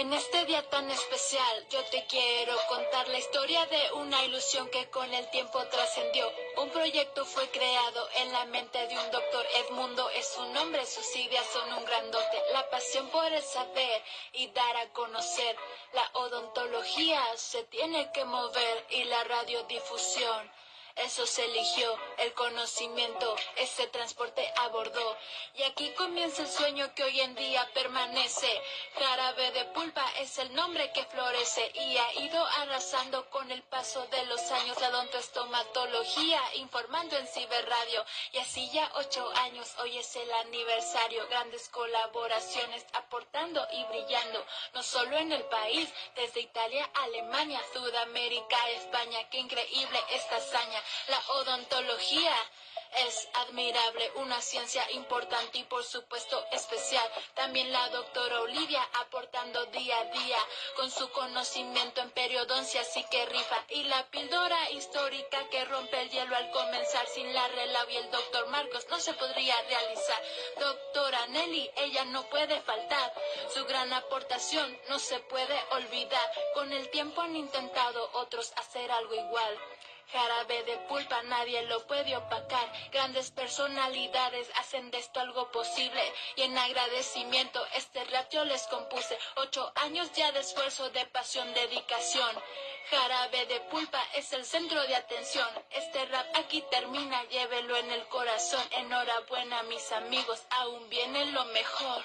En este día tan especial yo te quiero contar la historia de una ilusión que con el tiempo trascendió. Un proyecto fue creado en la mente de un doctor. Edmundo es su nombre, sus ideas son un grandote. La pasión por el saber y dar a conocer. La odontología se tiene que mover y la radiodifusión. Eso se eligió, el conocimiento, ese transporte abordó. Y aquí comienza el sueño que hoy en día permanece. Jarabe de pulpa es el nombre que florece y ha ido arrasando con el paso de los años la odontoestomatología, informando en ciberradio. Y así ya ocho años, hoy es el aniversario. Grandes colaboraciones aportando y brillando, no solo en el país, desde Italia, Alemania, Sudamérica, España. Qué increíble esta hazaña. La odontología es admirable, una ciencia importante y por supuesto especial. También la doctora Olivia aportando día a día con su conocimiento en periodoncia, así que rifa. Y la píldora histórica que rompe el hielo al comenzar sin la relav y el doctor Marcos no se podría realizar. Doctora Nelly, ella no puede faltar. Su gran aportación no se puede olvidar. Con el tiempo han intentado otros hacer algo igual. Jarabe de pulpa nadie lo puede opacar. Grandes personalidades hacen de esto algo posible. Y en agradecimiento este rap yo les compuse. Ocho años ya de esfuerzo, de pasión, dedicación. Jarabe de pulpa es el centro de atención. Este rap aquí termina, llévelo en el corazón. Enhorabuena mis amigos, aún viene lo mejor.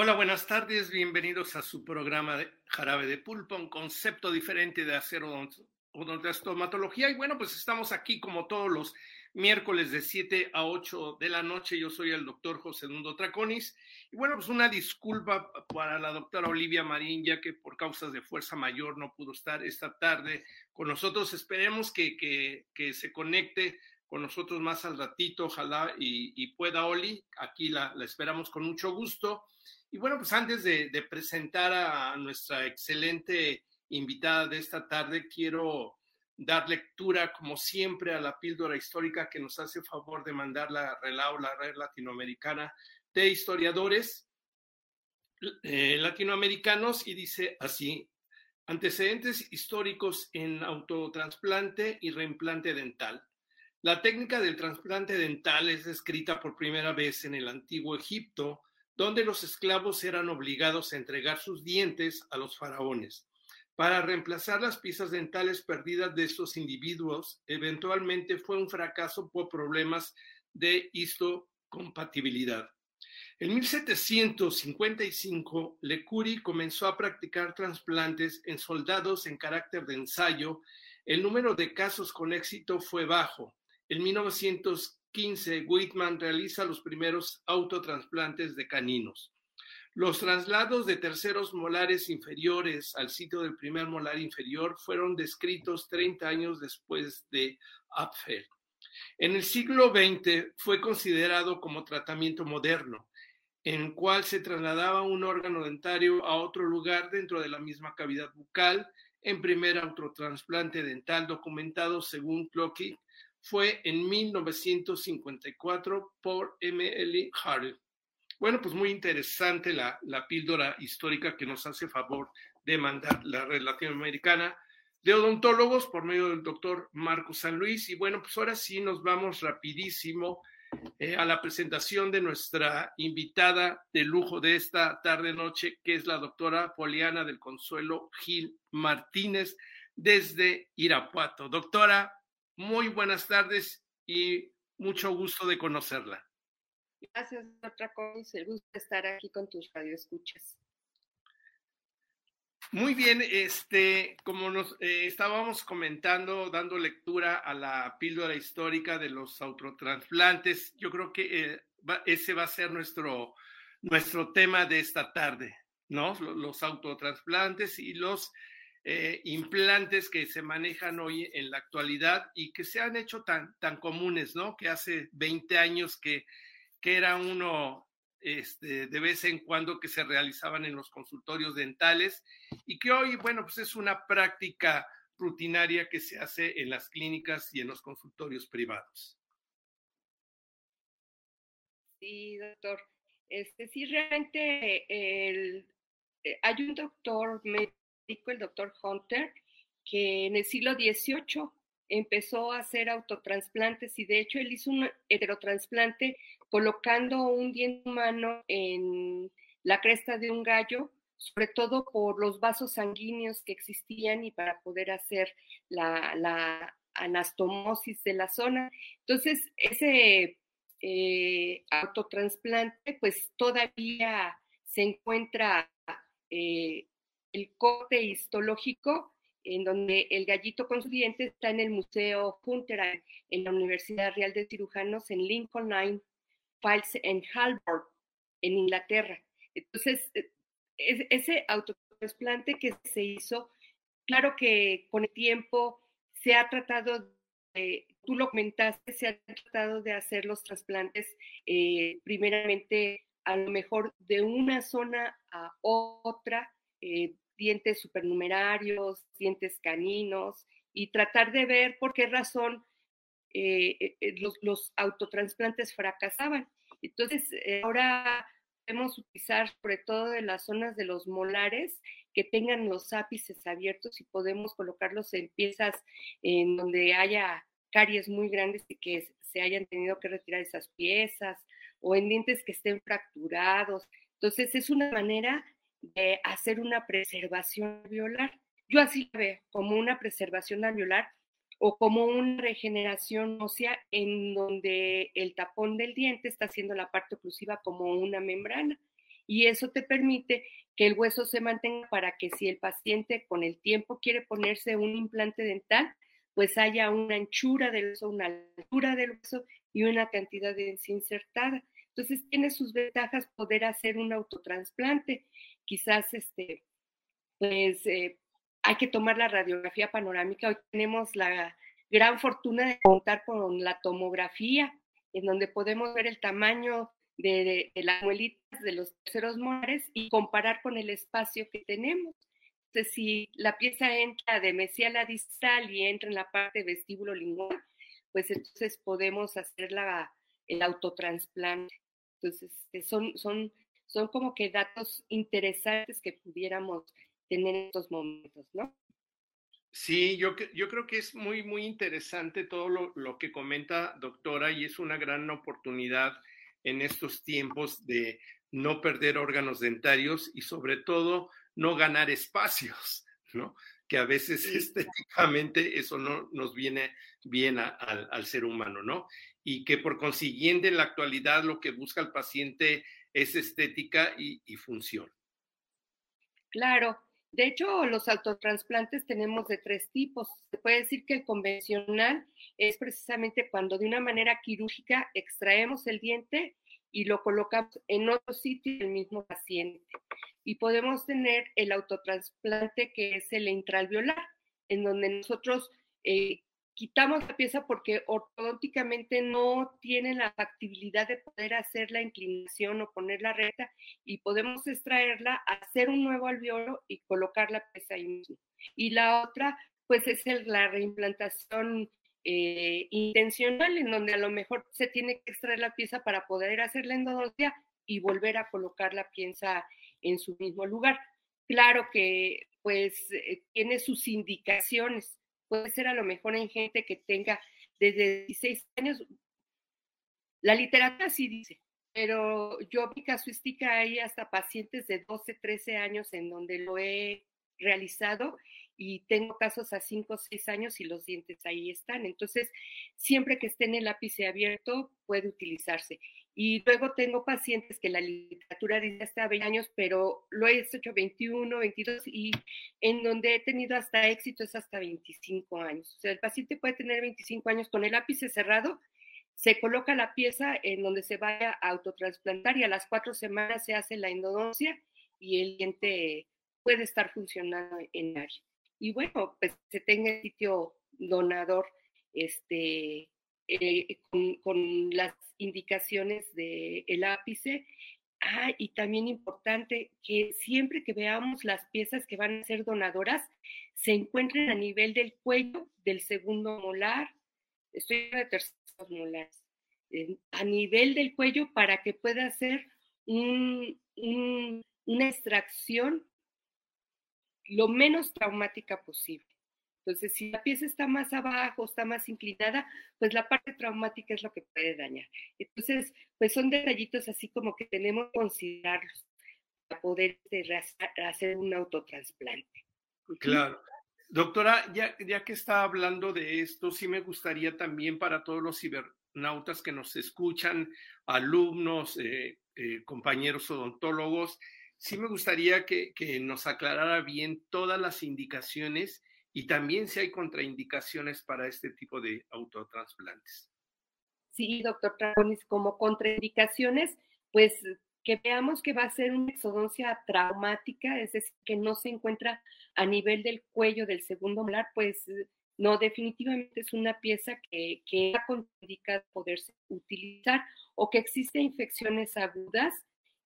Hola, buenas tardes, bienvenidos a su programa de Jarabe de Pulpa, un concepto diferente de hacer odont- odontostomatología. Y bueno, pues estamos aquí como todos los miércoles de 7 a 8 de la noche. Yo soy el doctor José Dundo Traconis. Y bueno, pues una disculpa para la doctora Olivia Marín, ya que por causas de fuerza mayor no pudo estar esta tarde con nosotros. Esperemos que, que, que se conecte con nosotros más al ratito, ojalá y, y pueda Oli. Aquí la, la esperamos con mucho gusto. Y bueno, pues antes de, de, presentar a nuestra excelente invitada de esta tarde, quiero dar lectura, como siempre, a la píldora histórica que nos hace favor de mandar la RELAO, la Red Latinoamericana de Historiadores eh, Latinoamericanos, y dice así, antecedentes históricos en autotransplante y reimplante dental. La técnica del trasplante dental es descrita por primera vez en el antiguo Egipto, donde los esclavos eran obligados a entregar sus dientes a los faraones. Para reemplazar las piezas dentales perdidas de estos individuos, eventualmente fue un fracaso por problemas de histocompatibilidad. En 1755, Lecuri comenzó a practicar trasplantes en soldados en carácter de ensayo. El número de casos con éxito fue bajo. En 1915, Whitman realiza los primeros autotransplantes de caninos. Los traslados de terceros molares inferiores al sitio del primer molar inferior fueron descritos 30 años después de Apfel. En el siglo XX fue considerado como tratamiento moderno, en el cual se trasladaba un órgano dentario a otro lugar dentro de la misma cavidad bucal. En primer autotransplante dental documentado según Clocky fue en 1954 por M. L. Harrell. Bueno, pues muy interesante la, píldora histórica que nos hace favor de mandar la relación americana de odontólogos por medio del doctor Marco San Luis. Y bueno, pues ahora sí nos vamos rapidísimo eh, a la presentación de nuestra invitada de lujo de esta tarde-noche, que es la doctora Poliana del Consuelo Gil Martínez desde Irapuato. Doctora, muy buenas tardes y mucho gusto de conocerla. Gracias, doctora Comis. El gusto de estar aquí con tus radioescuchas. Muy bien, este, como nos eh, estábamos comentando, dando lectura a la píldora histórica de los autotransplantes, yo creo que eh, va, ese va a ser nuestro, nuestro tema de esta tarde, ¿no? Los autotransplantes y los eh, implantes que se manejan hoy en la actualidad y que se han hecho tan, tan comunes, ¿no? Que hace 20 años que que era uno este, de vez en cuando que se realizaban en los consultorios dentales y que hoy, bueno, pues es una práctica rutinaria que se hace en las clínicas y en los consultorios privados. Sí, doctor. Este, sí, realmente el, eh, hay un doctor el doctor Hunter, que en el siglo XVIII empezó a hacer autotransplantes y de hecho él hizo un heterotransplante colocando un diente humano en la cresta de un gallo, sobre todo por los vasos sanguíneos que existían y para poder hacer la, anastomosis de la zona. Entonces, ese eh, autotransplante, pues todavía se encuentra eh, el corte histológico en donde el gallito con su diente está en el Museo Hunter en la Universidad Real de Cirujanos en Lincoln Line Files en Halbord, en Inglaterra. Entonces, e, ese autotrasplante que se hizo, claro que con el tiempo se ha tratado tú lo comentaste, se ha tratado de hacer los trasplantes eh, primeramente a lo mejor de una zona a otra, eh, dientes supernumerarios, dientes caninos, y tratar de ver por qué razón eh, eh, los, los, autotransplantes fracasaban. Entonces, ahora podemos utilizar sobre todo en las zonas de los molares que tengan los ápices abiertos y podemos colocarlos en piezas en donde haya caries muy grandes y que se hayan tenido que retirar esas piezas o en dientes que estén fracturados. Entonces, es una manera de hacer una preservación alveolar. Yo así la veo, como una preservación alveolar o como una regeneración ósea en donde el tapón del diente está haciendo la parte oclusiva como una membrana. Y eso te permite que el hueso se mantenga para que si el paciente con el tiempo quiere ponerse un implante dental, pues haya una anchura del hueso, una altura del hueso y una cantidad de densidad insertada. Entonces tiene sus ventajas poder hacer un autotransplante. Quizás este, pues eh, hay que tomar la radiografía panorámica. Hoy tenemos la gran fortuna de contar con la tomografía, en donde podemos ver el tamaño de, las muelitas de los terceros molares y comparar con el espacio que tenemos. Entonces, si la pieza entra de mesiala distal y entra en la parte vestíbulo lingual, pues entonces podemos hacer la, el autotransplante. Entonces, este, son, son, son como que datos interesantes que pudiéramos tener estos momentos, ¿no? Sí, yo, yo creo que es muy, muy interesante todo lo, lo, que comenta doctora y es una gran oportunidad en estos tiempos de no perder órganos dentarios y sobre todo no ganar espacios, ¿no? Que a veces estéticamente eso no nos viene bien a, a, al ser humano, ¿no? Y que por consiguiente en la actualidad lo que busca el paciente es estética y, función. Claro, de hecho, los autotransplantes tenemos de tres tipos. Se puede decir que el convencional es precisamente cuando de una manera quirúrgica extraemos el diente y lo colocamos en otro sitio del mismo paciente. Y podemos tener el autotransplante que es el intralveolar, en donde nosotros eh, quitamos la pieza porque ortodónticamente no tiene la factibilidad de poder hacer la inclinación o ponerla recta y podemos extraerla, hacer un nuevo alveolo y colocar la pieza ahí mismo. Y la otra, pues es la reimplantación eh, intencional, en donde a lo mejor se tiene que extraer la pieza para poder hacer la endodoncia y volver a colocar la pieza en su mismo lugar. Claro que pues eh, tiene sus indicaciones puede ser a lo mejor en gente que tenga desde 16 años. La literatura sí dice, pero yo mi casuística hay hasta pacientes de 12, 13 años en donde lo he realizado y tengo casos a 5 o 6 años y los dientes ahí están. Entonces, siempre que esté en el ápice abierto, puede utilizarse. Y luego tengo pacientes que la literatura dice hasta 20 años, pero lo he hecho 21, 22 y en donde he tenido hasta éxito es hasta 25 años. O sea, el paciente puede tener 25 años con el ápice cerrado, se coloca la pieza en donde se vaya a autotransplantar y a las cuatro semanas se hace la endodoncia y el diente puede estar funcionando en área. Y bueno, pues se tenga el sitio donador este, eh, con, las indicaciones del ápice. Ah, y también importante que siempre que veamos las piezas que van a ser donadoras, se encuentren a nivel del cuello del segundo molar, estoy de terceros molares, a nivel del cuello para que pueda hacer una extracción lo menos traumática posible. Entonces, si la pieza está más abajo, está más inclinada, pues la parte traumática es lo que puede dañar. Entonces, pues son detallitos así como que tenemos que considerarlos para poder este, hacer un autotransplante. Claro. Doctora, ya, ya que está hablando de esto, sí me gustaría también para todos los cibernautas que nos escuchan, alumnos, eh, eh, compañeros odontólogos, sí me gustaría que, que, nos aclarara bien todas las indicaciones y también si hay contraindicaciones para este tipo de autotransplantes. Sí, doctor Tragonis, como contraindicaciones, pues que veamos que va a ser una exodoncia traumática, es decir, que no se encuentra a nivel del cuello del segundo molar, pues no, definitivamente es una pieza que, que ha poderse utilizar o que existen infecciones agudas,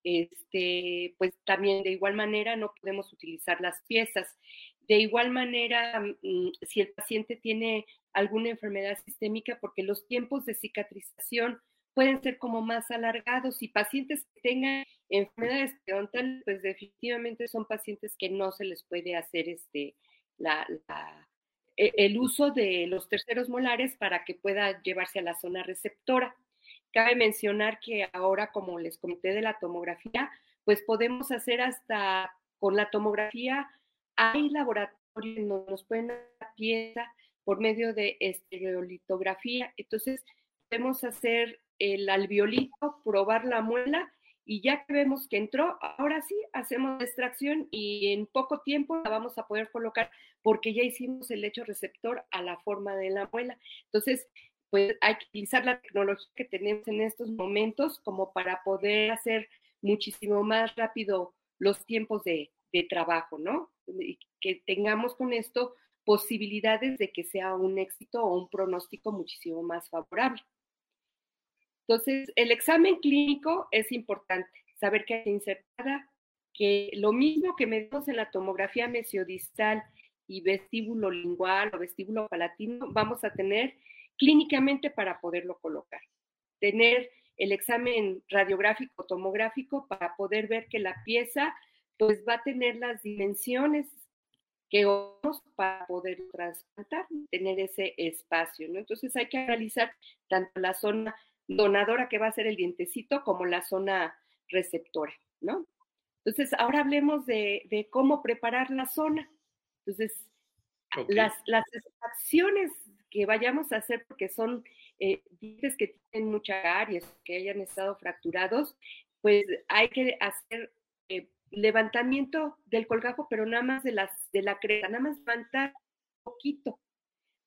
este, pues también de igual manera no podemos utilizar las piezas. De igual manera, mm, si el paciente tiene alguna enfermedad sistémica, porque los tiempos de cicatrización pueden ser como más alargados y pacientes que tengan enfermedades periodontales, pues definitivamente son pacientes que no se les puede hacer este, e, el uso de los terceros molares para que pueda llevarse a la zona receptora. Cabe mencionar que ahora, como les comenté de la tomografía, pues podemos hacer hasta con la tomografía hay laboratorios donde nos pueden dar pieza por medio de estereolitografía. Entonces, podemos hacer el alveolito, probar la muela y ya que vemos que entró, ahora sí hacemos extracción y en poco tiempo la vamos a poder colocar porque ya hicimos el hecho receptor a la forma de la muela. Entonces, pues hay que utilizar la tecnología que tenemos en estos momentos como para poder hacer muchísimo más rápido los tiempos de trabajo, ¿no? Que tengamos con esto posibilidades de que sea un éxito o un pronóstico muchísimo más favorable. Entonces, el examen clínico es importante, saber que hay insertada, que lo mismo que medimos en la tomografía mesiodistal y vestíbulo lingual o vestíbulo palatino, vamos a tener clínicamente para poderlo colocar. Tener el examen radiográfico tomográfico para poder ver que la pieza pues va a tener las dimensiones que vamos para poder trasplantar, tener ese espacio, ¿no? Entonces hay que analizar tanto la zona donadora que va a ser el dientecito como la zona receptora, ¿no? Entonces, ahora hablemos de, cómo preparar la zona. Entonces, las, las extracciones que vayamos a hacer, porque son eh, dientes que tienen mucha caries, que hayan estado fracturados, pues hay que hacer eh, levantamiento del colgajo, pero nada más de, las, de la creta, nada más levantar un poquito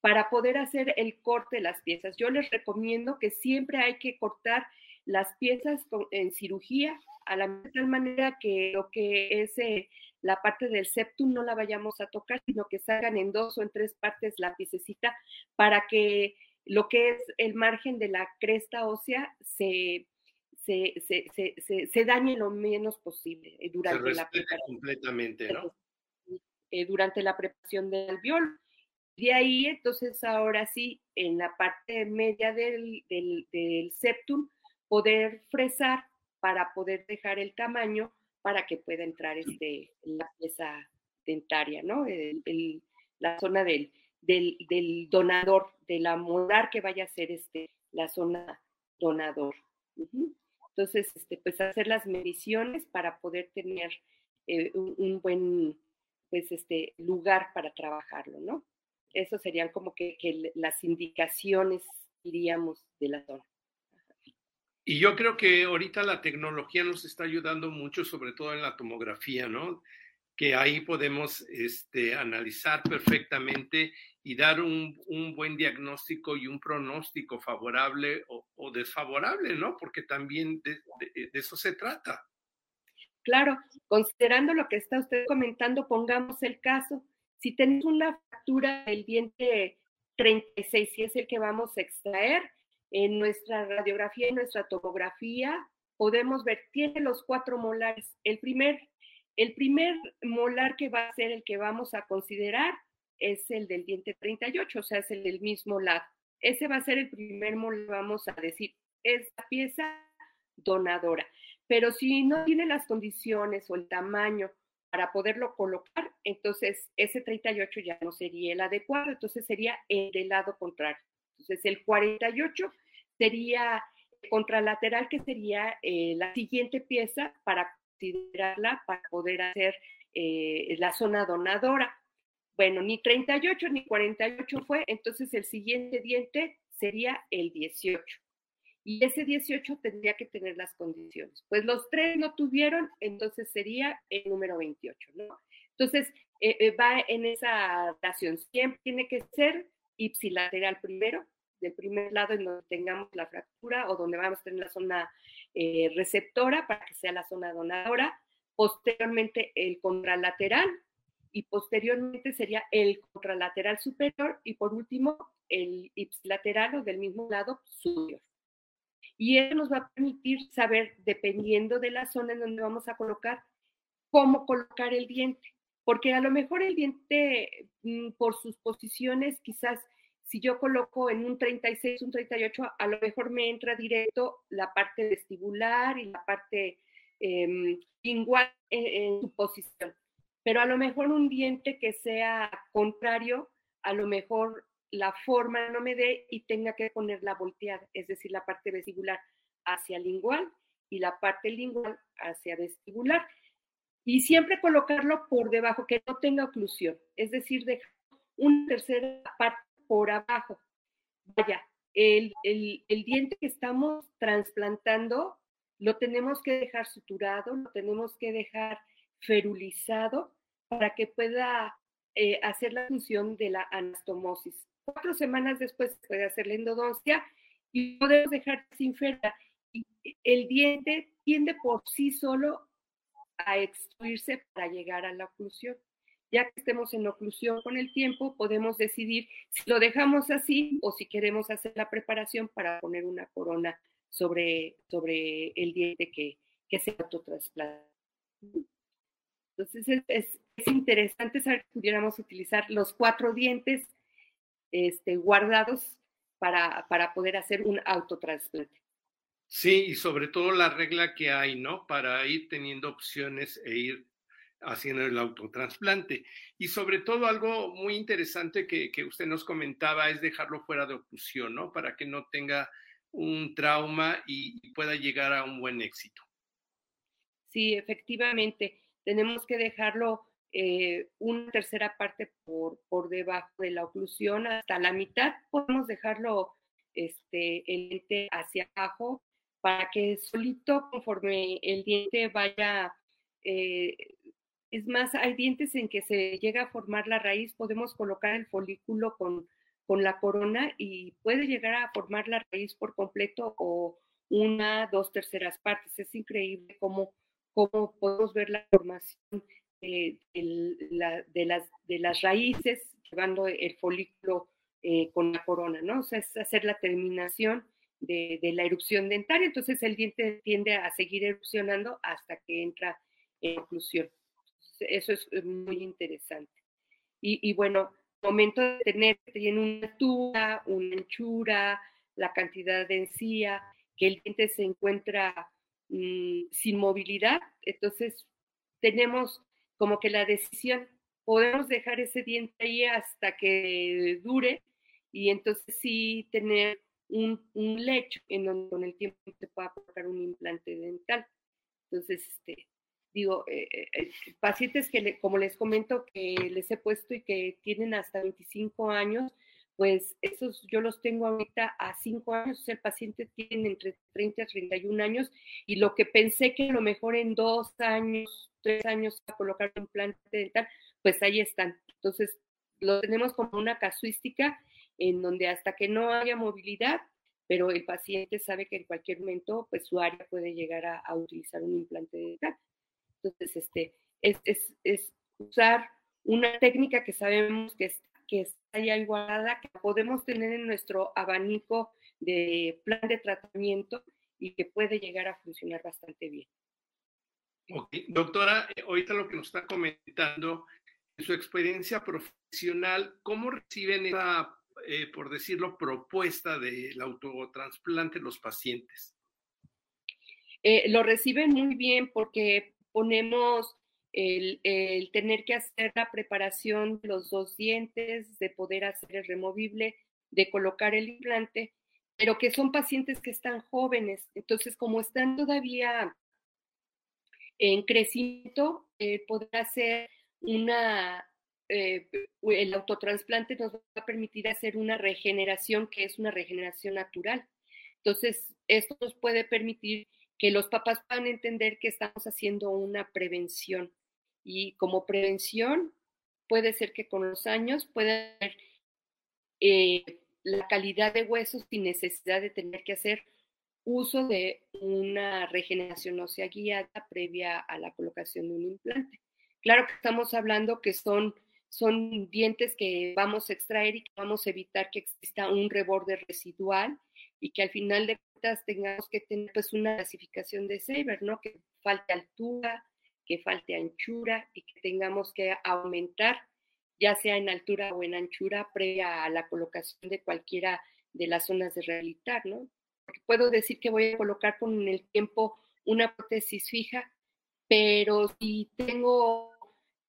para poder hacer el corte de las piezas. Yo les recomiendo que siempre hay que cortar las piezas en cirugía a la tal manera que lo que es eh, la parte del septum no la vayamos a tocar, sino que salgan en dos o en tres partes la piececita para que lo que es el margen de la cresta ósea se, se, se, se, dañe lo menos posible eh, durante la preparación. completamente, ¿no? Eh, durante la preparación del alveolo. De ahí, entonces, ahora sí, en la parte media del, del, del septum, poder fresar para poder dejar el tamaño para que pueda entrar este, la pieza dentaria, ¿no? la zona del, del, del, donador, de la molar que vaya a ser este, la zona donador. Entonces, este, pues hacer las mediciones para poder tener eh, un, buen pues, este, lugar para trabajarlo, ¿no? Eso serían como que, que las indicaciones, diríamos, de la zona. Y yo creo que ahorita la tecnología nos está ayudando mucho, sobre todo en la tomografía, ¿no? Que ahí podemos este, analizar perfectamente y dar un, un, buen diagnóstico y un pronóstico favorable o, desfavorable, ¿no? Porque también de, eso se trata. Claro, considerando lo que está usted comentando, pongamos el caso. Si tenemos una fractura del diente 36, si es el que vamos a extraer, en nuestra radiografía, en nuestra tomografía, podemos ver, tiene los cuatro molares. El primer, el primer molar que va a ser el que vamos a considerar es el del diente 38, o sea, es el del mismo lado. Ese va a ser el primer molar, vamos a decir, es la pieza donadora. Pero si no tiene las condiciones o el tamaño para poderlo colocar, entonces ese 38 ya no sería el adecuado, entonces sería el del lado contrario. Entonces, el 48 sería contralateral, que sería eh, la siguiente pieza para considerarla para poder hacer eh, la zona donadora. Bueno, ni 38 ni 48 fue, entonces el siguiente diente sería el 18. Y ese 18 tendría que tener las condiciones. Pues los tres no tuvieron, entonces sería el número 28, ¿no? Entonces, eh, va en esa relación. Siempre tiene que ser ipsilateral primero, del primer lado en donde tengamos la fractura o donde vamos a tener la zona eh, receptora para que sea la zona donadora, posteriormente el contralateral y posteriormente sería el contralateral superior y por último el ipsilateral o del mismo lado superior. Y eso nos va a permitir saber, dependiendo de la zona en donde vamos a colocar, cómo colocar el diente. Porque a lo mejor el diente, mm, por sus posiciones, quizás si yo coloco en un 36, un 38, a lo mejor me entra directo la parte vestibular y la parte eh, lingual en, su posición. Pero a lo mejor un diente que sea contrario, a lo mejor la forma no me dé y tenga que ponerla volteada, es decir, la parte vestibular hacia lingual y la parte lingual hacia vestibular. Y siempre colocarlo por debajo, que no tenga oclusión, es decir, dejar una tercera parte por abajo. Vaya, el, diente que estamos trasplantando lo tenemos que dejar suturado, lo tenemos que dejar ferulizado para que pueda eh, hacer la función de la anastomosis. Cuatro semanas después se puede hacer la endodoncia y podemos dejar sin fera. el diente tiende por sí solo a extruirse para llegar a la oclusión. Ya que estemos en oclusión con el tiempo, podemos decidir si lo dejamos así o si queremos hacer la preparación para poner una corona sobre, sobre el diente que, que se autotrasplanta. Entonces es, interesante saber que pudiéramos utilizar los cuatro dientes este, guardados para, para poder hacer un autotrasplante. Sí, y sobre todo la regla que hay, ¿no? Para ir teniendo opciones e ir haciendo el autotransplante. Y sobre todo algo muy interesante que, usted nos comentaba es dejarlo fuera de oclusión, ¿no? Para que no tenga un trauma y, pueda llegar a un buen éxito. Sí, efectivamente. Tenemos que dejarlo eh, una tercera parte por, por debajo de la oclusión hasta la mitad. Podemos dejarlo este, el diente hacia abajo para que solito, conforme el diente vaya eh, es más, hay dientes en que se llega a formar la raíz, podemos colocar el folículo con, con la corona y puede llegar a formar la raíz por completo o, una, dos terceras partes. Es increíble cómo, cómo podemos ver la formación de, de, las, de las raíces llevando el folículo eh, con la corona, ¿no? O sea, es hacer la terminación de, de, la erupción dentaria, entonces el diente tiende a seguir erupcionando hasta que entra en oclusión. Eso es muy interesante. Y, y bueno, momento de tener, tiene una altura, una anchura, la cantidad de encía, que el diente se encuentra mm, sin movilidad, entonces tenemos como que la decisión, podemos dejar ese diente ahí hasta que dure y entonces sí tener un, lecho en donde con el tiempo se pueda colocar un implante dental. Entonces, este, digo, eh, eh, eh, pacientes que, como les comento, que les he puesto y que tienen hasta 25 años, pues esos yo los tengo ahorita a 5 años, el paciente tiene entre 30 y 31 años y lo que pensé que a lo mejor en dos años, tres años a colocar un implante dental, pues ahí están. Entonces, lo tenemos como una casuística en donde hasta que no haya movilidad, pero el paciente sabe que en cualquier momento, pues su área puede llegar a, utilizar un implante dental. Entonces, este, es, es, es usar una técnica que sabemos que, es, que está ya igualada, que podemos tener en nuestro abanico de plan de tratamiento y que puede llegar a funcionar bastante bien. Ok, doctora, eh, ahorita lo que nos está comentando, en su experiencia profesional, ¿cómo reciben esa, eh, por decirlo, propuesta del autotransplante los pacientes? Eh, lo reciben muy bien porque ponemos el, tener que hacer la preparación de los dos dientes, de poder hacer el removible, de colocar el implante, pero que son pacientes que están jóvenes. Entonces, como están todavía en crecimiento, eh, poder hacer una, eh, el autotransplante nos va a permitir hacer una regeneración que es una regeneración natural. Entonces, esto nos puede permitir que los papás puedan entender que estamos haciendo una prevención. Y como prevención, puede ser que con los años pueda haber eh, la calidad de huesos sin necesidad de tener que hacer uso de una regeneración ósea guiada previa a la colocación de un implante. Claro que estamos hablando que son, son dientes que vamos a extraer y que vamos a evitar que exista un reborde residual y que al final de tengamos que tener pues una clasificación de Saber, ¿no? Que falte altura, que falte anchura y que tengamos que aumentar, ya sea en altura o en anchura, previa a la colocación de cualquiera de las zonas de rehabilitar, ¿no? Puedo decir que voy a colocar con el tiempo una prótesis fija, pero si tengo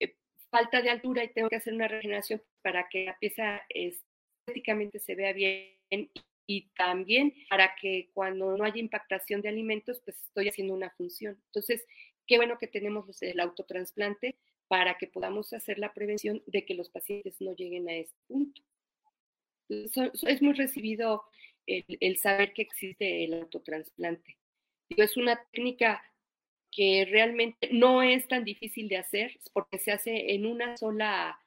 eh, falta de altura y tengo que hacer una regeneración para que la pieza estéticamente se vea bien y también para que cuando no haya impactación de alimentos, pues estoy haciendo una función. Entonces, qué bueno que tenemos el autotransplante para que podamos hacer la prevención de que los pacientes no lleguen a este punto. es muy recibido el, saber que existe el autotransplante. Es una técnica que realmente no es tan difícil de hacer, porque se hace en una sola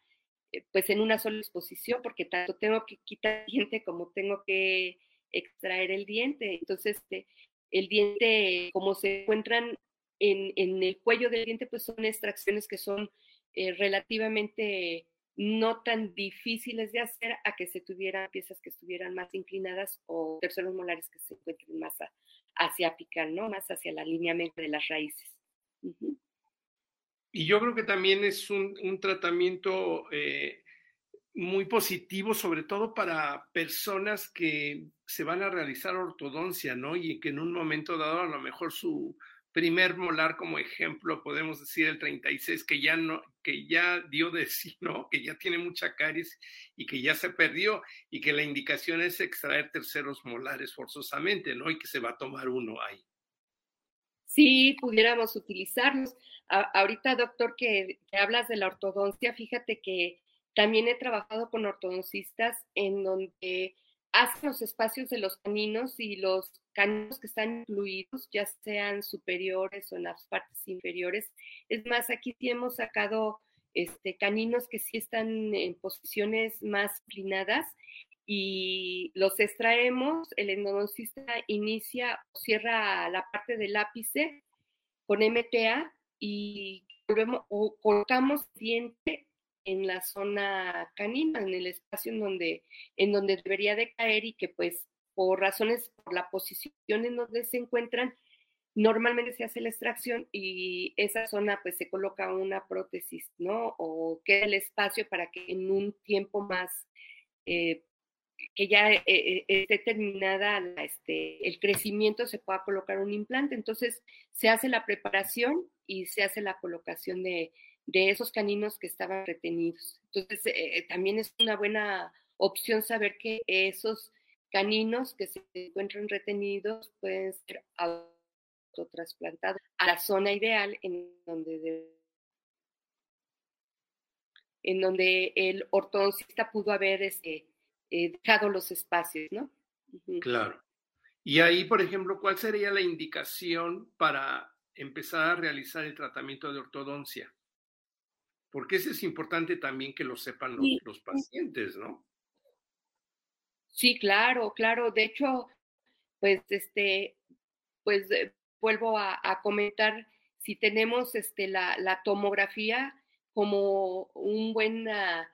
eh, pues en una sola exposición, porque tanto tengo que quitar el diente como tengo que extraer el diente. Entonces, este, el diente, como se encuentran en, en, el cuello del diente, pues son extracciones que son eh, relativamente no tan difíciles de hacer a que se tuvieran piezas que estuvieran más inclinadas o terceros molares que se encuentren más hacia apical, ¿no? Más hacia la línea media de las raíces. Y yo creo que también es un, un tratamiento eh, muy positivo, sobre todo para personas que se van a realizar ortodoncia, ¿no? Y que en un momento dado a lo mejor su primer molar como ejemplo, podemos decir el 36, que ya no, que ya dio de sí, ¿no? Que ya tiene mucha caries y que ya se perdió y que la indicación es extraer terceros molares forzosamente, ¿no? Y que se va a tomar uno ahí. Sí, pudiéramos utilizarlos ahorita, doctor, que, hablas de la ortodoncia, fíjate que también he trabajado con ortodoncistas en donde hacen los espacios de los caninos y los caninos que están incluidos, ya sean superiores o en las partes inferiores. Es más, aquí sí hemos sacado este, caninos que sí están en posiciones más inclinadas y los extraemos, el endodoncista inicia o cierra la parte del ápice con MTA y volvemos, o colocamos diente en la zona canina, en el espacio en donde, en donde debería de caer y que pues por razones, por la posición en donde se encuentran, normalmente se hace la extracción y esa zona pues se coloca una prótesis, ¿no? O queda el espacio para que en un tiempo más, eh, que ya eh, eh, esté terminada este, el crecimiento, se pueda colocar un implante. Entonces se hace la preparación y se hace la colocación de, de esos caninos que estaban retenidos. Entonces, eh, eh, también es una buena opción saber que esos caninos que se encuentran retenidos pueden ser autotrasplantados a la zona ideal en donde, en donde el ortodoncista pudo haber este, eh, dejado los espacios, ¿no? Claro. Y ahí, por ejemplo, ¿cuál sería la indicación para empezar a realizar el tratamiento de ortodoncia? Porque eso es importante también que lo sepan los, pacientes, ¿no? Sí, claro, claro. De hecho, pues, este, pues eh, vuelvo a, comentar, si tenemos este, la, la tomografía como una buena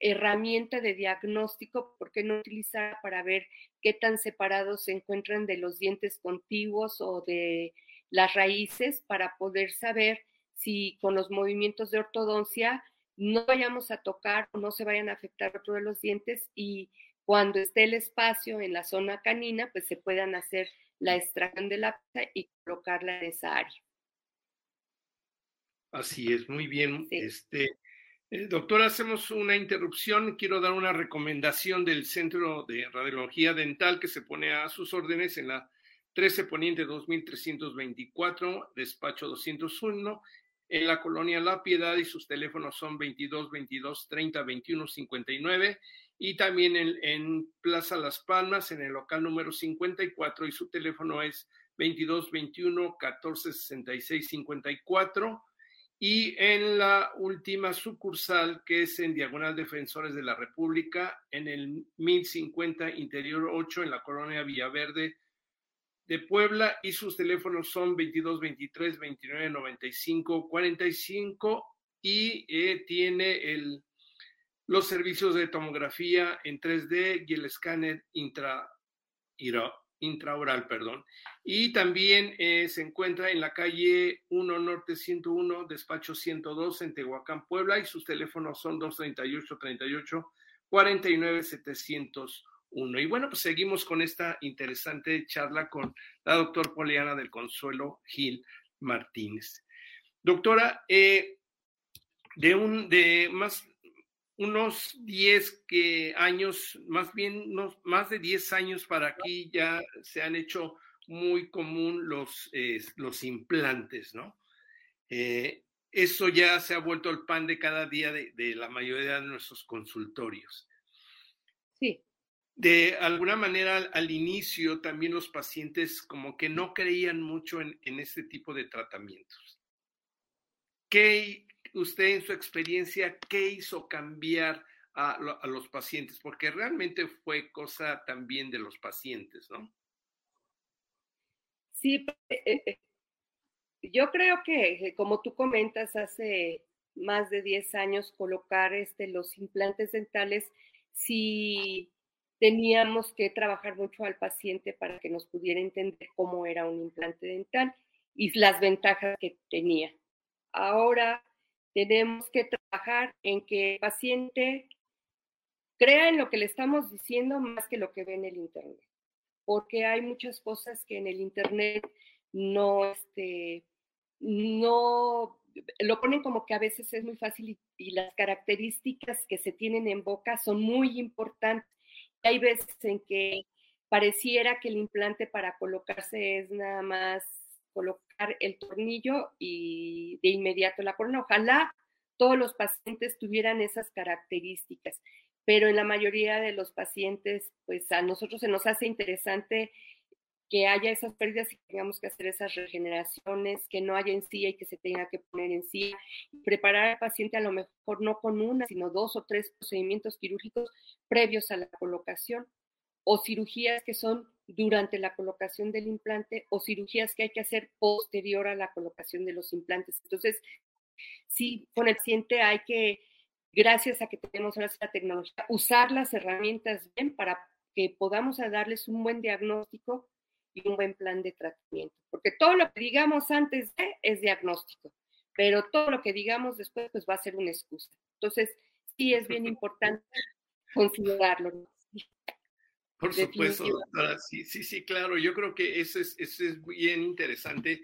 herramienta de diagnóstico, ¿por qué no utilizar para ver qué tan separados se encuentran de los dientes contiguos o de las raíces para poder saber si con los movimientos de ortodoncia no vayamos a tocar o no se vayan a afectar otro de los dientes y cuando esté el espacio en la zona canina, pues se puedan hacer la extracción de la pata y colocarla en esa área. Así es, muy bien. Este, eh, doctora, hacemos una interrupción. Quiero dar una recomendación del Centro de Radiología Dental que se pone a sus órdenes en la 13 Poniente 2324, despacho 201 en la colonia La Piedad y sus teléfonos son 22 22 30 21 59 y también en, Plaza Las Palmas en el local número 54 y su teléfono es 22 21 14 66 54 y en la última sucursal que es en Diagonal Defensores de la República en el 1050 Interior 8 en la colonia Villaverde de Puebla y sus teléfonos son 22 23 29 95 45 y eh, tiene el, los servicios de tomografía en 3D y el escáner intra, intraoral. Perdón. Y también eh, se encuentra en la calle 1 Norte 101, despacho 102 en Tehuacán, Puebla y sus teléfonos son 238 38 49 700 y bueno, pues seguimos con esta interesante charla con la doctora Poliana del Consuelo Gil Martínez. Doctora, eh, de, un, de más unos 10 que años, más bien más de 10 años para aquí ya se han hecho muy común los, eh, los implantes, ¿no? Eh, eso ya se ha vuelto el pan de cada día de, de la mayoría de nuestros consultorios. Sí de alguna manera al, inicio también los pacientes como que no creían mucho en, este tipo de tratamientos. ¿Qué usted en su experiencia, qué hizo cambiar a, los pacientes? Porque realmente fue cosa también de los pacientes, ¿no? Sí, eh, eh, yo creo que como tú comentas, hace más de 10 años colocar este, los implantes dentales, sí teníamos que trabajar mucho al paciente para que nos pudiera entender cómo era un implante dental y las ventajas que tenía. Ahora tenemos que trabajar en que el paciente crea en lo que le estamos diciendo más que lo que ve en el Internet, porque hay muchas cosas que en el Internet no, este, no, lo ponen como que a veces es muy fácil y, y las características que se tienen en boca son muy importantes hay veces en que pareciera que el implante para colocarse es nada más colocar el tornillo y de inmediato la corona. Ojalá todos los pacientes tuvieran esas características, pero en la mayoría de los pacientes, pues a nosotros se nos hace interesante que haya esas pérdidas y tengamos que hacer esas regeneraciones, que no haya encía y que se tenga que poner encía, preparar al paciente a lo mejor no con una, sino dos o tres procedimientos quirúrgicos previos a la colocación, o cirugías que son durante la colocación del implante, o cirugías que hay que hacer posterior a la colocación de los implantes. Entonces, sí, con el paciente hay que, gracias a que tenemos ahora la tecnología, usar las herramientas bien para que podamos darles un buen diagnóstico y un buen plan de tratamiento. Porque todo lo que digamos antes de es diagnóstico, pero todo lo que digamos después pues va a ser una excusa. Entonces, sí es bien importante considerarlo. Por supuesto, doctora. Sí, sí, sí, claro. Yo creo que eso es, eso es bien interesante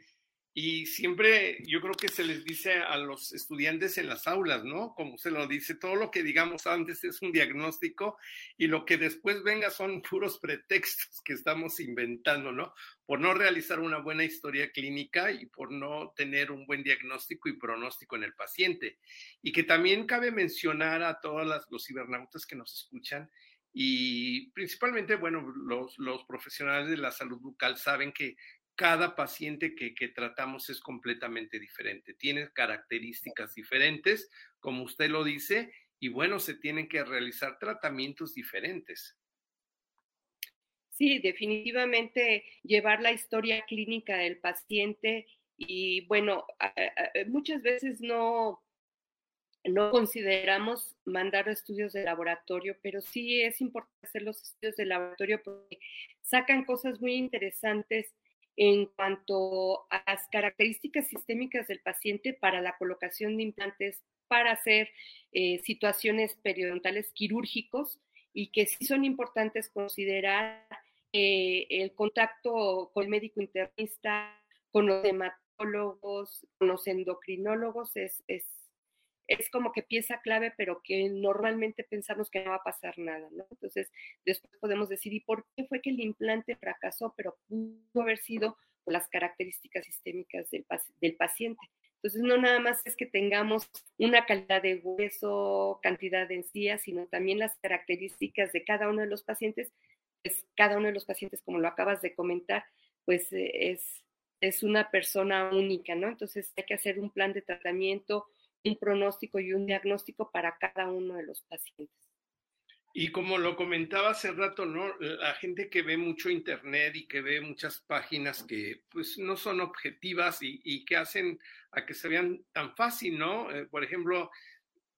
y siempre yo creo que se les dice a los estudiantes en las aulas, ¿no? Como se lo dice, todo lo que digamos antes es un diagnóstico y lo que después venga son puros pretextos que estamos inventando, ¿no? Por no realizar una buena historia clínica y por no tener un buen diagnóstico y pronóstico en el paciente. Y que también cabe mencionar a todos los cibernautas que nos escuchan y principalmente, bueno, los, los profesionales de la salud bucal saben que cada paciente que, tratamos es completamente diferente, tiene características diferentes, como usted lo dice, y bueno, se tienen que realizar tratamientos diferentes. Sí, definitivamente llevar la historia clínica del paciente y bueno, muchas veces no, no consideramos mandar estudios de laboratorio, pero sí es importante hacer los estudios de laboratorio porque sacan cosas muy interesantes en cuanto a las características sistémicas del paciente para la colocación de implantes para hacer eh, situaciones periodontales quirúrgicos y que sí son importantes considerar eh, el contacto con el médico internista, con los hematólogos, con los endocrinólogos es, es es como que pieza clave, pero que normalmente pensamos que no va a pasar nada, ¿no? Entonces, después podemos decir, ¿y por qué fue que el implante fracasó? Pero pudo haber sido por las características sistémicas del, del paciente. Entonces, no nada más es que tengamos una calidad de hueso, cantidad de encías, sino también las características de cada uno de los pacientes. Pues cada uno de los pacientes, como lo acabas de comentar, pues eh, es, es una persona única, ¿no? Entonces hay que hacer un plan de tratamiento, un pronóstico y un diagnóstico para cada uno de los pacientes. Y como lo comentaba hace rato, ¿no? La gente que ve mucho internet y que ve muchas páginas que pues no son objetivas y, que hacen a que se vean tan fácil, ¿no? Eh, por ejemplo,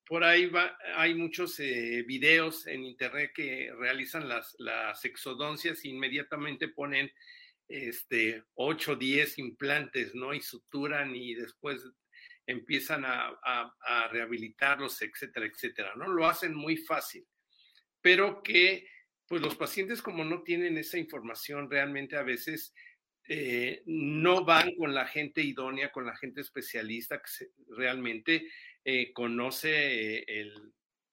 por ahí va, hay muchos eh, videos en internet que realizan las, las exodoncias e inmediatamente ponen este 8 o 10 implantes, ¿no? Y suturan y después empiezan a, rehabilitarlos, etcétera, etcétera, ¿no? Lo hacen muy fácil, pero que pues los pacientes como no tienen esa información realmente a veces eh, no van con la gente idónea, con la gente especialista que realmente eh, conoce eh,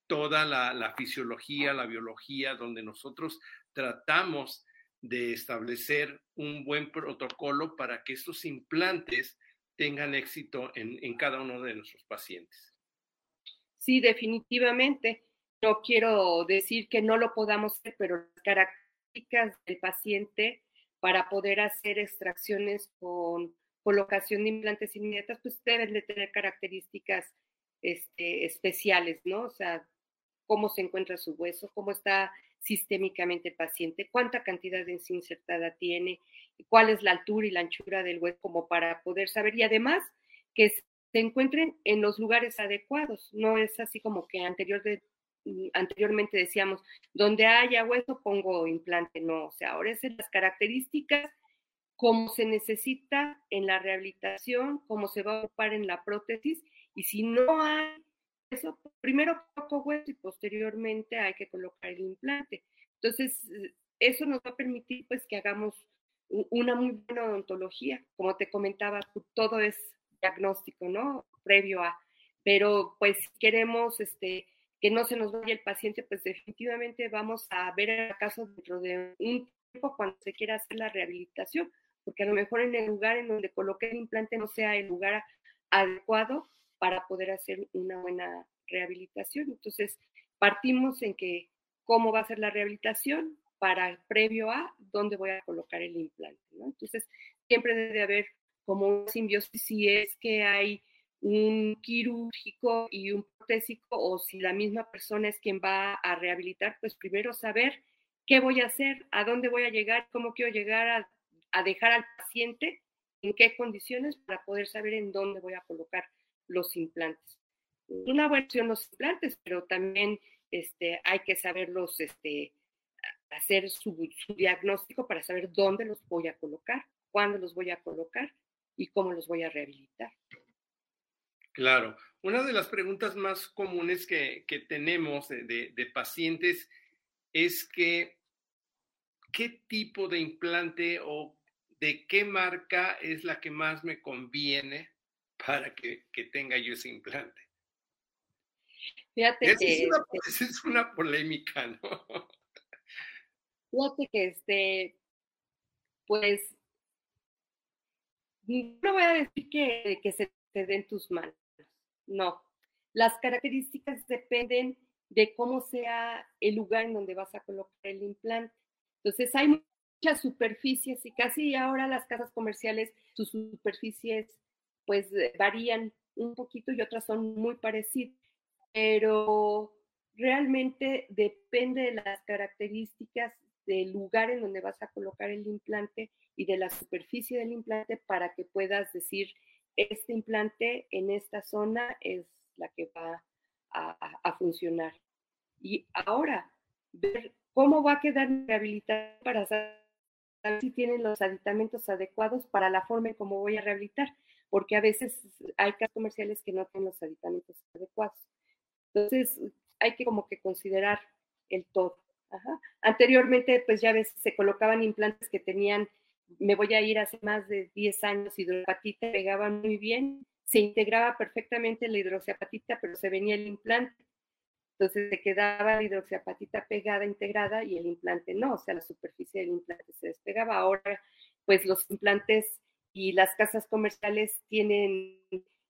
toda la, la, fisiología, la biología, donde nosotros tratamos de establecer un buen protocolo para que estos implantes tengan éxito en, cada uno de nuestros pacientes. Sí, definitivamente. No quiero decir que no lo podamos hacer, pero las características del paciente para poder hacer extracciones con colocación de implantes inmediatas, pues deben de tener características este, especiales, ¿no? O sea, cómo se encuentra su hueso, cómo está sistémicamente el paciente, cuánta cantidad de enzima insertada tiene, cuál es la altura y la anchura del hueso como para poder saber y además que se encuentren en los lugares adecuados, no es así como que mm, anteriormente decíamos, donde haya hueso pongo implante, no, o sea, ahora es en las características como se necesita en la rehabilitación, cómo se va a ocupar en la prótesis y si no hay eso, primero coloco hueso y posteriormente hay que colocar el implante. Entonces, eso nos va a permitir pues que hagamos una muy buena odontología. Como te comentaba, todo es diagnóstico, ¿no? Previo a, pero pues queremos este, que no se nos vaya el paciente, pues definitivamente vamos a ver el caso dentro de un tiempo cuando se quiera hacer la rehabilitación, porque a lo mejor en el lugar en donde coloque el implante no sea el lugar adecuado para poder hacer una buena rehabilitación. Entonces, partimos en que cómo va a ser la rehabilitación, para previo a dónde voy a colocar el implante. ¿no? Entonces, siempre debe haber como una simbiosis si es que hay un quirúrgico y un protésico o si la misma persona es quien va a rehabilitar, pues primero saber qué voy a hacer, a dónde voy a llegar, cómo quiero llegar a, a dejar al paciente, en qué condiciones para poder saber en dónde voy a colocar los implantes. Una buena opción los implantes, pero también este, hay que saberlos, este, hacer su, diagnóstico para saber dónde los voy a colocar, cuándo los voy a colocar y cómo los voy a rehabilitar. Claro. Una de las preguntas más comunes que, que tenemos de, de, de, pacientes es que qué tipo de implante o de qué marca es la que más me conviene para que, que tenga yo ese implante. Fíjate esa, que, es una, esa es una polémica, ¿no? Fíjate que este, pues, no voy a decir que, que se te den tus manos, no. Las características dependen de cómo sea el lugar en donde vas a colocar el implante. Entonces, hay muchas superficies y casi ahora las casas comerciales, sus superficies pues varían un poquito y otras son muy parecidas, pero realmente depende de las características del lugar en donde vas a colocar el implante y de la superficie del implante para que puedas decir, este implante en esta zona es la que va a, funcionar. Y ahora, ver cómo va a quedar rehabilitado para saber si tienen los aditamentos adecuados para la forma en cómo voy a rehabilitar, porque a veces hay casas comerciales que no tienen los aditamentos adecuados. Entonces, hay que como que considerar el todo. Anteriormente, pues ya ves, se colocaban implantes que tenían, me voy a ir hace más de 10 años, hidroapatita, pegaban muy bien, se integraba perfectamente la hidroxiapatita, pero se venía el implante. Entonces se quedaba la hidroxiapatita pegada, integrada, y el implante no, o sea, la superficie del implante se despegaba. Ahora, pues los implantes y las casas comerciales tienen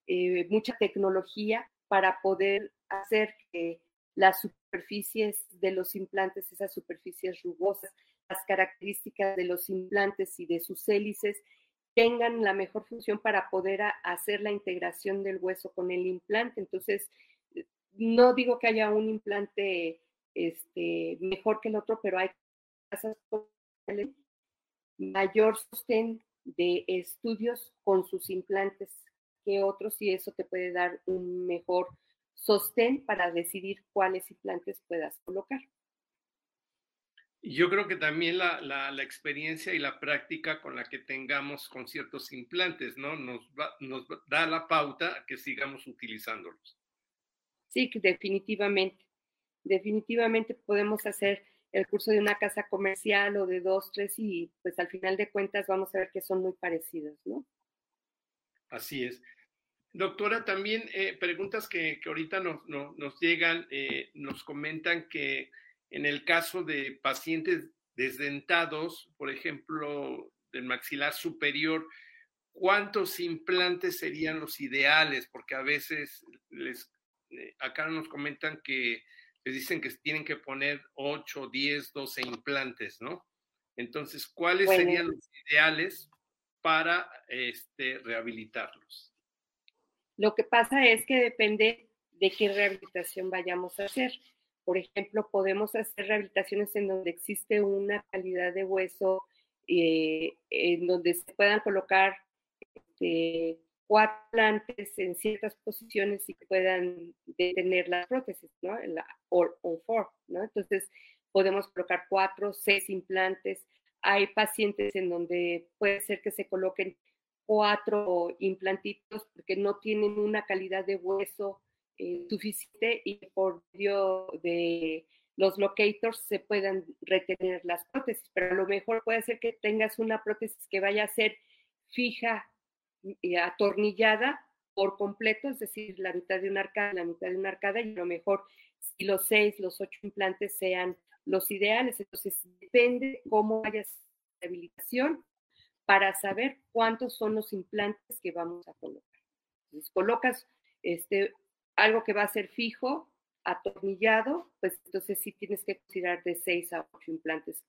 eh, mucha tecnología para poder hacer que las superficies de los implantes, esas superficies rugosas, las características de los implantes y de sus hélices tengan la mejor función para poder hacer la integración del hueso con el implante. Entonces, no digo que haya un implante este, mejor que el otro, pero hay casas con mayor sostén de estudios con sus implantes que otros y eso te puede dar un mejor sostén para decidir cuáles implantes puedas colocar. Yo creo que también la, la, la, experiencia y la práctica con la que tengamos con ciertos implantes, ¿no? Nos, va, nos da la pauta a que sigamos utilizándolos. Sí, definitivamente. Definitivamente podemos hacer el curso de una casa comercial o de dos, tres y pues al final de cuentas vamos a ver que son muy parecidos, ¿no? Así es. Doctora, también eh, preguntas que, que ahorita nos, nos, llegan, eh, nos comentan que en el caso de pacientes desdentados, por ejemplo, del maxilar superior, ¿cuántos implantes serían los ideales? Porque a veces les, eh, acá nos comentan que les dicen que tienen que poner 8, 10, 12 implantes, ¿no? Entonces, ¿cuáles bueno. serían los ideales para este, rehabilitarlos? Lo que pasa es que depende de qué rehabilitación vayamos a hacer. Por ejemplo, podemos hacer rehabilitaciones en donde existe una calidad de hueso, eh, en donde se puedan colocar este, cuatro implantes en ciertas posiciones y puedan detener las prótesis, ¿no? La all on four, ¿no? Entonces, podemos colocar cuatro, seis implantes. Hay pacientes en donde puede ser que se coloquen cuatro implantitos porque no tienen una calidad de hueso eh, suficiente y por medio de los locators se puedan retener las prótesis, pero a lo mejor puede ser que tengas una prótesis que vaya a ser fija atornillada por completo, es decir, la mitad de una arcada, la mitad de una arcada, y a lo mejor si los seis, los ocho implantes sean los ideales. Entonces, depende cómo vaya la habilitación para saber cuántos son los implantes que vamos a colocar. Entonces, colocas este, algo que va a ser fijo, atornillado, pues entonces sí tienes que considerar de 6 a 8 implantes.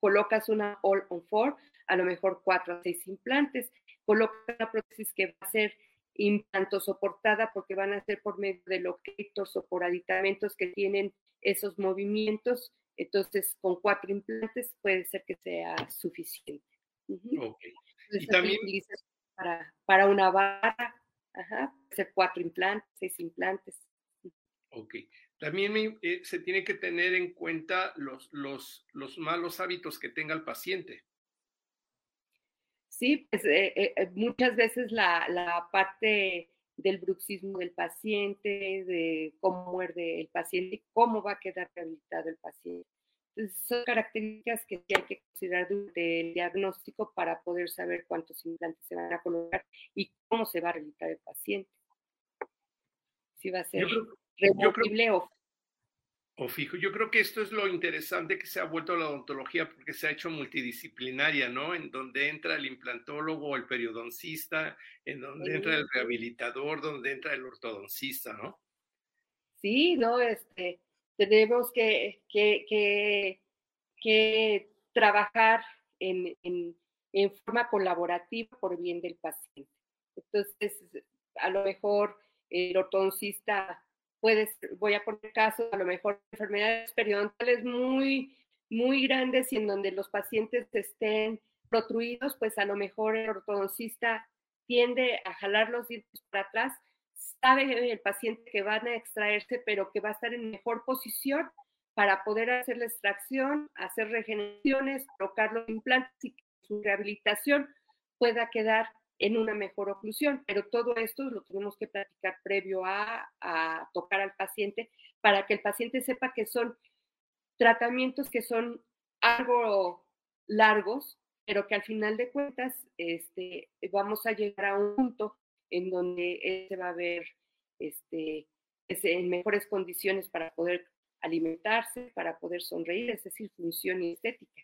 Colocas una all on four, a lo mejor 4 a 6 implantes. Colocas una prótesis que va a ser implanto soportada porque van a ser por medio de locators o por aditamentos que tienen esos movimientos. Entonces, con cuatro implantes puede ser que sea suficiente. y también para, para una barra, ajá, puede ser cuatro implantes, seis implantes. Ok. También eh, se tiene que tener en cuenta los, los, los malos hábitos que tenga el paciente. Sí, pues eh, eh, muchas veces la, la, parte del bruxismo del paciente, de cómo muerde el paciente y cómo va a quedar rehabilitado el paciente. Entonces, son características que hay que considerar durante el diagnóstico para poder saber cuántos implantes se van a colocar y cómo se va a rehabilitar el paciente. Si va a ser removible o o fijo. Yo creo que esto es lo interesante que se ha vuelto la odontología porque se ha hecho multidisciplinaria, ¿no? En donde entra el implantólogo, el periodoncista, en donde entra el rehabilitador, donde entra el ortodoncista, ¿no? Sí, no, este, tenemos que, que, que, trabajar en, en, en forma colaborativa por bien del paciente. Entonces, a lo mejor el ortodoncista puedes, voy a poner casos, a lo mejor enfermedades periodontales muy, muy grandes y en donde los pacientes estén protruidos, pues a lo mejor el ortodoncista tiende a jalar los dientes para atrás, sabe el paciente que van a extraerse, pero que va a estar en mejor posición para poder hacer la extracción, hacer regeneraciones, colocar los implantes y que su rehabilitación pueda quedar en una mejor oclusión, pero todo esto lo tenemos que platicar previo a, tocar al paciente para que el paciente sepa que son tratamientos que son algo largos, pero que al final de cuentas este, vamos a llegar a un punto en donde se va a ver este, en mejores condiciones para poder alimentarse, para poder sonreír, es decir, función estética.